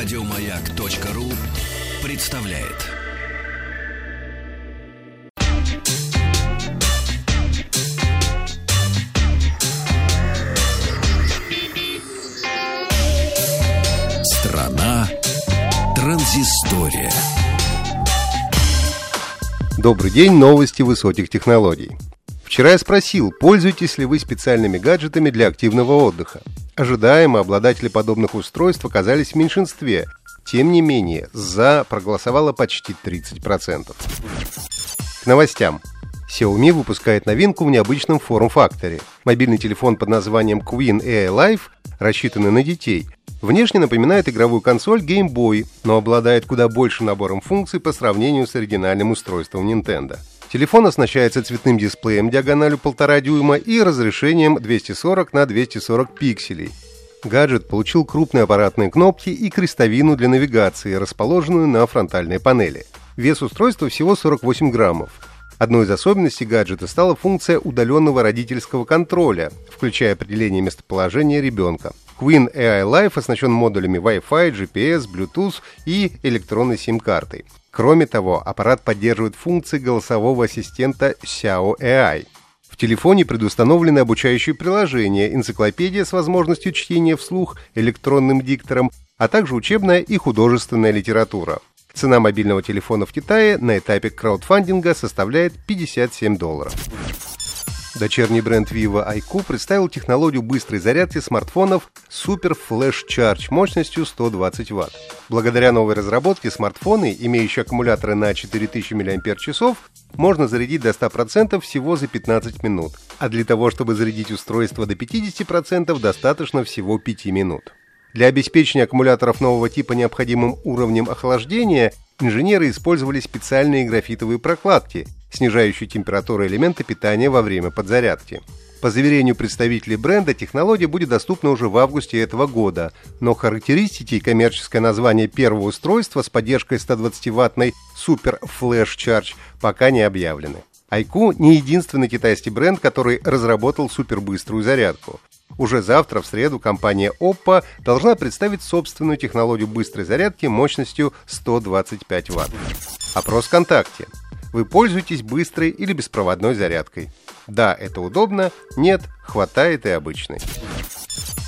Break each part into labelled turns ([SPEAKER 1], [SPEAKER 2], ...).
[SPEAKER 1] Радиомаяк.ру представляет. Страна транзистория.
[SPEAKER 2] Добрый день, новости высоких технологий. Вчера я спросил, пользуетесь ли вы специальными гаджетами для активного отдыха. Ожидаемо обладатели подобных устройств оказались в меньшинстве. Тем не менее, «за» проголосовало почти 30%. К новостям. Xiaomi выпускает новинку в необычном форм-факторе. Мобильный телефон под названием Queen AI Life, рассчитанный на детей, внешне напоминает игровую консоль Game Boy, но обладает куда большим набором функций по сравнению с оригинальным устройством Nintendo. Телефон оснащается цветным дисплеем диагональю 1,5 дюйма и разрешением 240 на 240 пикселей. Гаджет получил крупные аппаратные кнопки и крестовину для навигации, расположенную на фронтальной панели. Вес устройства всего 48 граммов. Одной из особенностей гаджета стала функция удаленного родительского контроля, включая определение местоположения ребенка. Queen AI Life оснащен модулями Wi-Fi, GPS, Bluetooth и электронной сим-картой. Кроме того, аппарат поддерживает функции голосового ассистента Xiao AI. В телефоне предустановлены обучающие приложения, энциклопедия с возможностью чтения вслух электронным диктором, а также учебная и художественная литература. Цена мобильного телефона в Китае на этапе краудфандинга составляет 57 долларов. Дочерний бренд Vivo iQ представил технологию быстрой зарядки смартфонов Super Flash Charge мощностью 120 Вт. Благодаря новой разработке смартфоны, имеющие аккумуляторы на 4000 мАч, можно зарядить до 100% всего за 15 минут, а для того, чтобы зарядить устройство до 50%, достаточно всего 5 минут. Для обеспечения аккумуляторов нового типа необходимым уровнем охлаждения инженеры использовали специальные графитовые прокладки, снижающие температуру элемента питания во время подзарядки. По заверению представителей бренда, технология будет доступна уже в августе этого года, но характеристики и коммерческое название первого устройства с поддержкой 120-ваттной Super Flash Charge пока не объявлены. Айку не единственный китайский бренд, который разработал супербыструю зарядку. Уже завтра, в среду, компания Oppo должна представить собственную технологию быстрой зарядки мощностью 125 Вт. Опрос ВКонтакте. Вы пользуетесь быстрой или беспроводной зарядкой? Да, это удобно, нет, хватает и обычной.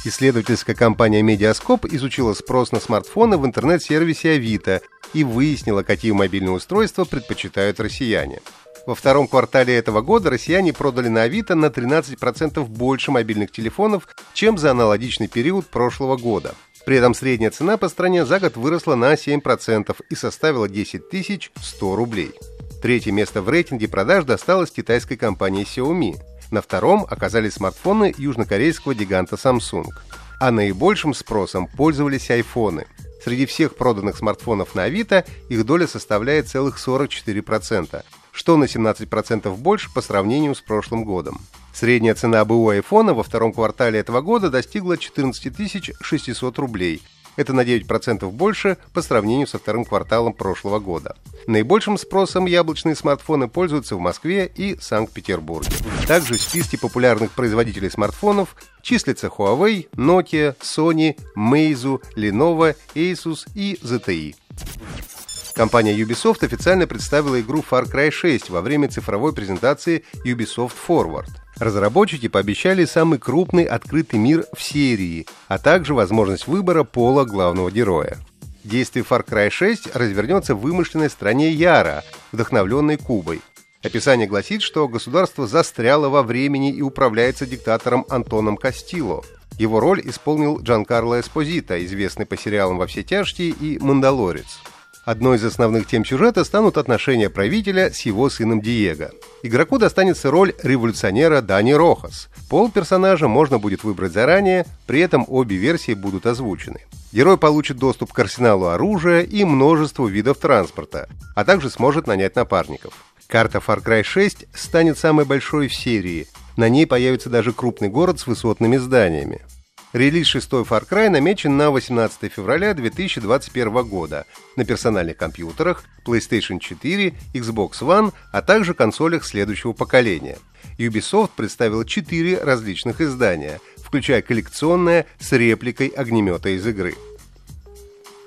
[SPEAKER 2] Исследовательская компания Mediascope изучила спрос на смартфоны в интернет-сервисе Авито и выяснила, какие мобильные устройства предпочитают россияне. Во втором квартале этого года россияне продали на Авито на 13% больше мобильных телефонов, чем за аналогичный период прошлого года. При этом средняя цена по стране за год выросла на 7% и составила 10 100 рублей. Третье место в рейтинге продаж досталось китайской компании Xiaomi. На втором оказались смартфоны южнокорейского гиганта Samsung. А наибольшим спросом пользовались айфоны. Среди всех проданных смартфонов на Авито их доля составляет целых 44%, что на 17% больше по сравнению с прошлым годом. Средняя цена БУ айфона во втором квартале этого года достигла 14 600 рублей – это на 9% больше по сравнению со вторым кварталом прошлого года. Наибольшим спросом яблочные смартфоны пользуются в Москве и Санкт-Петербурге. Также в списке популярных производителей смартфонов числятся Huawei, Nokia, Sony, Meizu, Lenovo, Asus и ZTE. Компания Ubisoft официально представила игру Far Cry 6 во время цифровой презентации Ubisoft Forward. Разработчики пообещали самый крупный открытый мир в серии, а также возможность выбора пола главного героя. Действие Far Cry 6 развернется в вымышленной стране Яра, вдохновленной Кубой. Описание гласит, что государство застряло во времени и управляется диктатором Антоном Кастило. Его роль исполнил Джанкарло Эспозита, известный по сериалам «Во все тяжкие» и «Мандалорец». Одной из основных тем сюжета станут отношения правителя с его сыном Диего. Игроку достанется роль революционера Дани Рохас. Пол персонажа можно будет выбрать заранее, при этом обе версии будут озвучены. Герой получит доступ к арсеналу оружия и множеству видов транспорта, а также сможет нанять напарников. Карта Far Cry 6 станет самой большой в серии. На ней появится даже крупный город с высотными зданиями. Релиз 6 Far Cry намечен на 18 февраля 2021 года на персональных компьютерах, PlayStation 4, Xbox One, а также консолях следующего поколения. Ubisoft представил 4 различных издания, включая коллекционное с репликой огнемета из игры.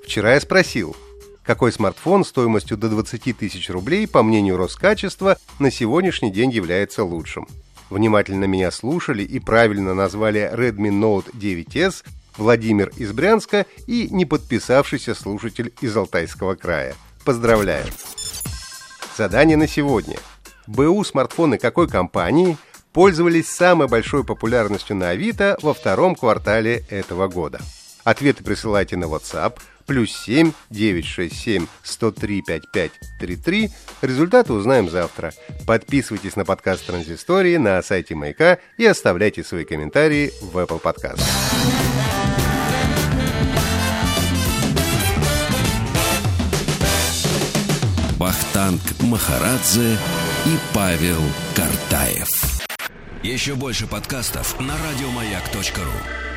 [SPEAKER 2] Вчера я спросил, какой смартфон стоимостью до 20 тысяч рублей, по мнению Роскачества, на сегодняшний день является лучшим. Внимательно меня слушали и правильно назвали Redmi Note 9s Владимир из Брянска и не подписавшийся слушатель из Алтайского края. Поздравляю! Задание на сегодня. БУ смартфоны какой компании пользовались самой большой популярностью на Авито во втором квартале этого года? Ответы присылайте на WhatsApp плюс 7 967 103 5533. Результаты узнаем завтра. Подписывайтесь на подкаст Транзистории на сайте Маяка и оставляйте свои комментарии в Apple Podcast.
[SPEAKER 1] Вахтанг Махарадзе и Павел Картаев.
[SPEAKER 3] Еще больше подкастов на радиомаяк.ру.